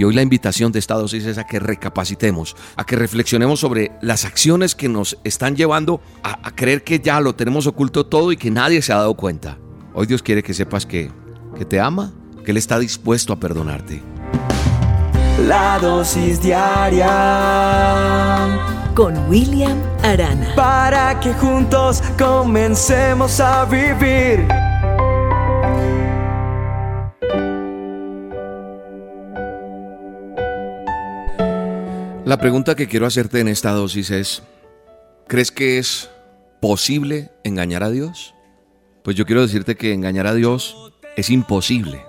Y hoy la invitación de esta dosis es a que recapacitemos, a que reflexionemos sobre las acciones que nos están llevando a, a creer que ya lo tenemos oculto todo y que nadie se ha dado cuenta. Hoy Dios quiere que sepas que, que te ama, que Él está dispuesto a perdonarte. La dosis diaria con William Arana. para que juntos comencemos a vivir. La pregunta que quiero hacerte en esta dosis es, ¿crees que es posible engañar a Dios? Pues yo quiero decirte que engañar a Dios es imposible.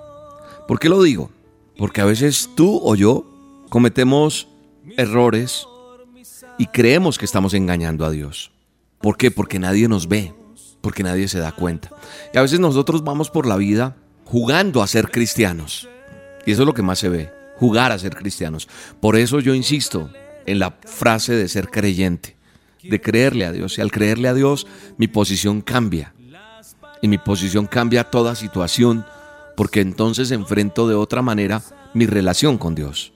¿Por qué lo digo? Porque a veces tú o yo cometemos errores y creemos que estamos engañando a Dios. ¿Por qué? Porque nadie nos ve, porque nadie se da cuenta. Y a veces nosotros vamos por la vida jugando a ser cristianos. Y eso es lo que más se ve, jugar a ser cristianos. Por eso yo insisto en la frase de ser creyente, de creerle a Dios. Y al creerle a Dios, mi posición cambia. Y mi posición cambia toda situación, porque entonces enfrento de otra manera mi relación con Dios.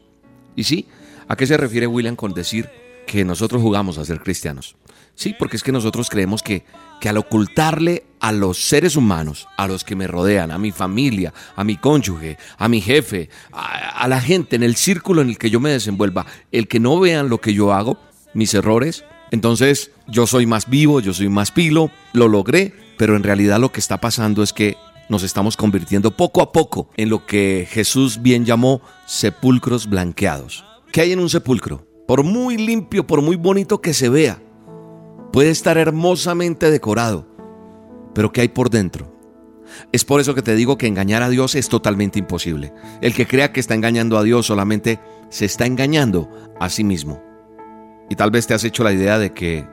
Y sí, ¿a qué se refiere William con decir que nosotros jugamos a ser cristianos? Sí, porque es que nosotros creemos que, que al ocultarle a los seres humanos, a los que me rodean, a mi familia, a mi cónyuge, a mi jefe, a, a la gente en el círculo en el que yo me desenvuelva, el que no vean lo que yo hago, mis errores, entonces yo soy más vivo, yo soy más pilo, lo logré, pero en realidad lo que está pasando es que nos estamos convirtiendo poco a poco en lo que Jesús bien llamó sepulcros blanqueados. ¿Qué hay en un sepulcro? Por muy limpio, por muy bonito que se vea, puede estar hermosamente decorado, pero ¿qué hay por dentro? Es por eso que te digo que engañar a Dios es totalmente imposible. El que crea que está engañando a Dios solamente se está engañando a sí mismo. Y tal vez te has hecho la idea de que,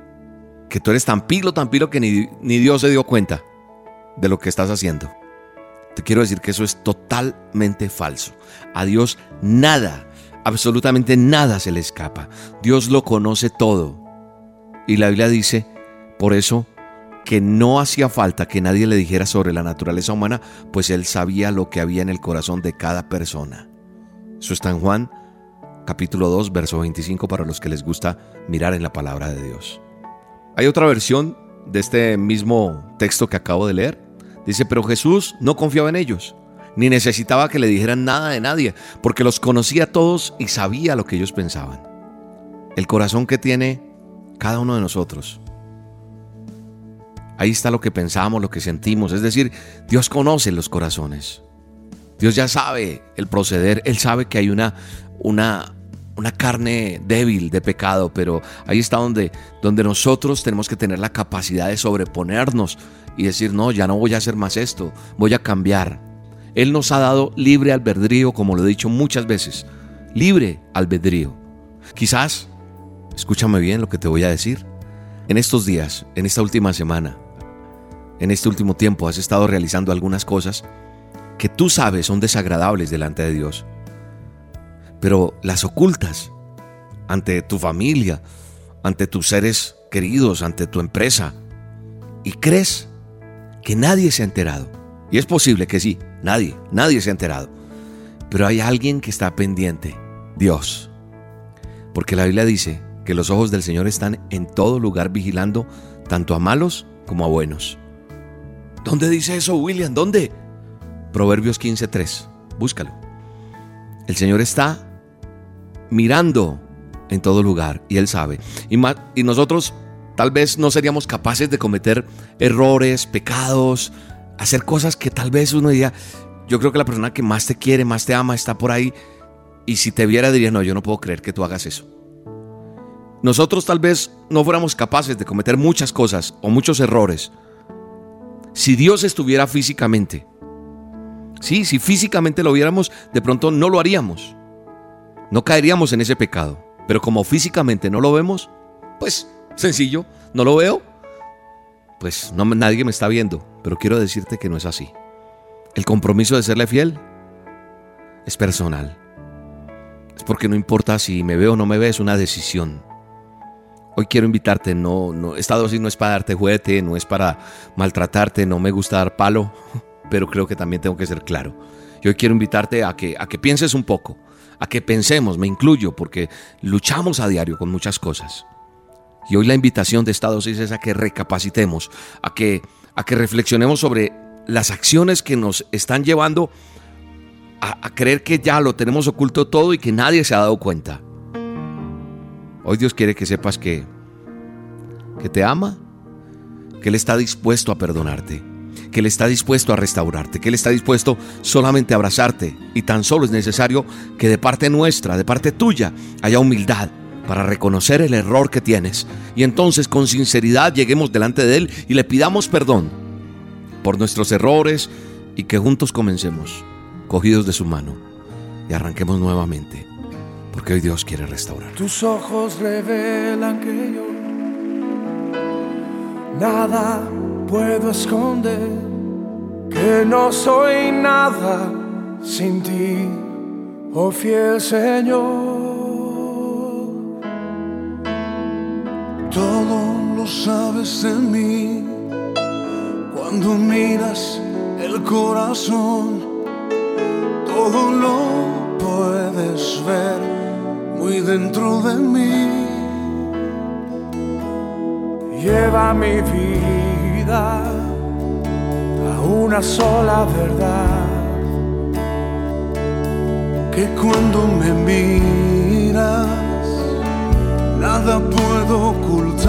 que tú eres tan pilo, tan pilo que ni, ni Dios se dio cuenta de lo que estás haciendo. Te quiero decir que eso es totalmente falso. A Dios nada, absolutamente nada se le escapa. Dios lo conoce todo. Y la Biblia dice, por eso, que no hacía falta que nadie le dijera sobre la naturaleza humana, pues Él sabía lo que había en el corazón de cada persona. Eso está en Juan capítulo 2, verso 25 para los que les gusta mirar en la palabra de Dios. Hay otra versión de este mismo texto que acabo de leer. Dice, pero Jesús no confiaba en ellos, ni necesitaba que le dijeran nada de nadie, porque los conocía a todos y sabía lo que ellos pensaban. El corazón que tiene cada uno de nosotros. Ahí está lo que pensamos, lo que sentimos. Es decir, Dios conoce los corazones. Dios ya sabe el proceder. Él sabe que hay una, una, una carne débil de pecado, pero ahí está donde, donde nosotros tenemos que tener la capacidad de sobreponernos y decir, no, ya no voy a hacer más esto, voy a cambiar. Él nos ha dado libre albedrío, como lo he dicho muchas veces, libre albedrío. Quizás, escúchame bien lo que te voy a decir, en estos días, en esta última semana, en este último tiempo has estado realizando algunas cosas que tú sabes son desagradables delante de Dios, pero las ocultas ante tu familia, ante tus seres queridos, ante tu empresa, y crees que nadie se ha enterado. Y es posible que sí, nadie, nadie se ha enterado. Pero hay alguien que está pendiente, Dios. Porque la Biblia dice que los ojos del Señor están en todo lugar vigilando tanto a malos como a buenos. ¿Dónde dice eso, William? ¿Dónde? Proverbios 15:3. Búscalo. El Señor está mirando en todo lugar y Él sabe. Y, y nosotros tal vez no seríamos capaces de cometer errores, pecados, hacer cosas que tal vez uno diría, yo creo que la persona que más te quiere, más te ama, está por ahí. Y si te viera diría, no, yo no puedo creer que tú hagas eso. Nosotros tal vez no fuéramos capaces de cometer muchas cosas o muchos errores. Si Dios estuviera físicamente, sí, si físicamente lo viéramos, de pronto no lo haríamos. No caeríamos en ese pecado. Pero como físicamente no lo vemos, pues sencillo, no lo veo, pues no, nadie me está viendo. Pero quiero decirte que no es así. El compromiso de serle fiel es personal. Es porque no importa si me veo o no me ve, es una decisión. Hoy quiero invitarte, no, no, esta dosis no es para darte juguete, no es para maltratarte, no me gusta dar palo, pero creo que también tengo que ser claro. Y hoy quiero invitarte a que, a que pienses un poco, a que pensemos, me incluyo, porque luchamos a diario con muchas cosas. Y hoy la invitación de esta dosis es a que recapacitemos, a que, a que reflexionemos sobre las acciones que nos están llevando a, creer que ya lo tenemos oculto todo y que nadie se ha dado cuenta. Hoy Dios quiere que sepas que, que te ama, que Él está dispuesto a perdonarte, que Él está dispuesto a restaurarte, que Él está dispuesto solamente a abrazarte y tan solo es necesario que de parte nuestra, de parte tuya, haya humildad para reconocer el error que tienes y entonces con sinceridad lleguemos delante de Él y le pidamos perdón por nuestros errores y que juntos comencemos cogidos de su mano y arranquemos nuevamente, porque hoy Dios quiere restaurar. Tus ojos revelan que yo nada puedo esconder, que no soy nada sin ti, oh fiel Señor. Todo lo sabes de mí cuando miras el corazón todo lo puedes ver muy dentro de mí. Lleva mi vida a una sola verdad. Que cuando me miras, nada puedo ocultar. Que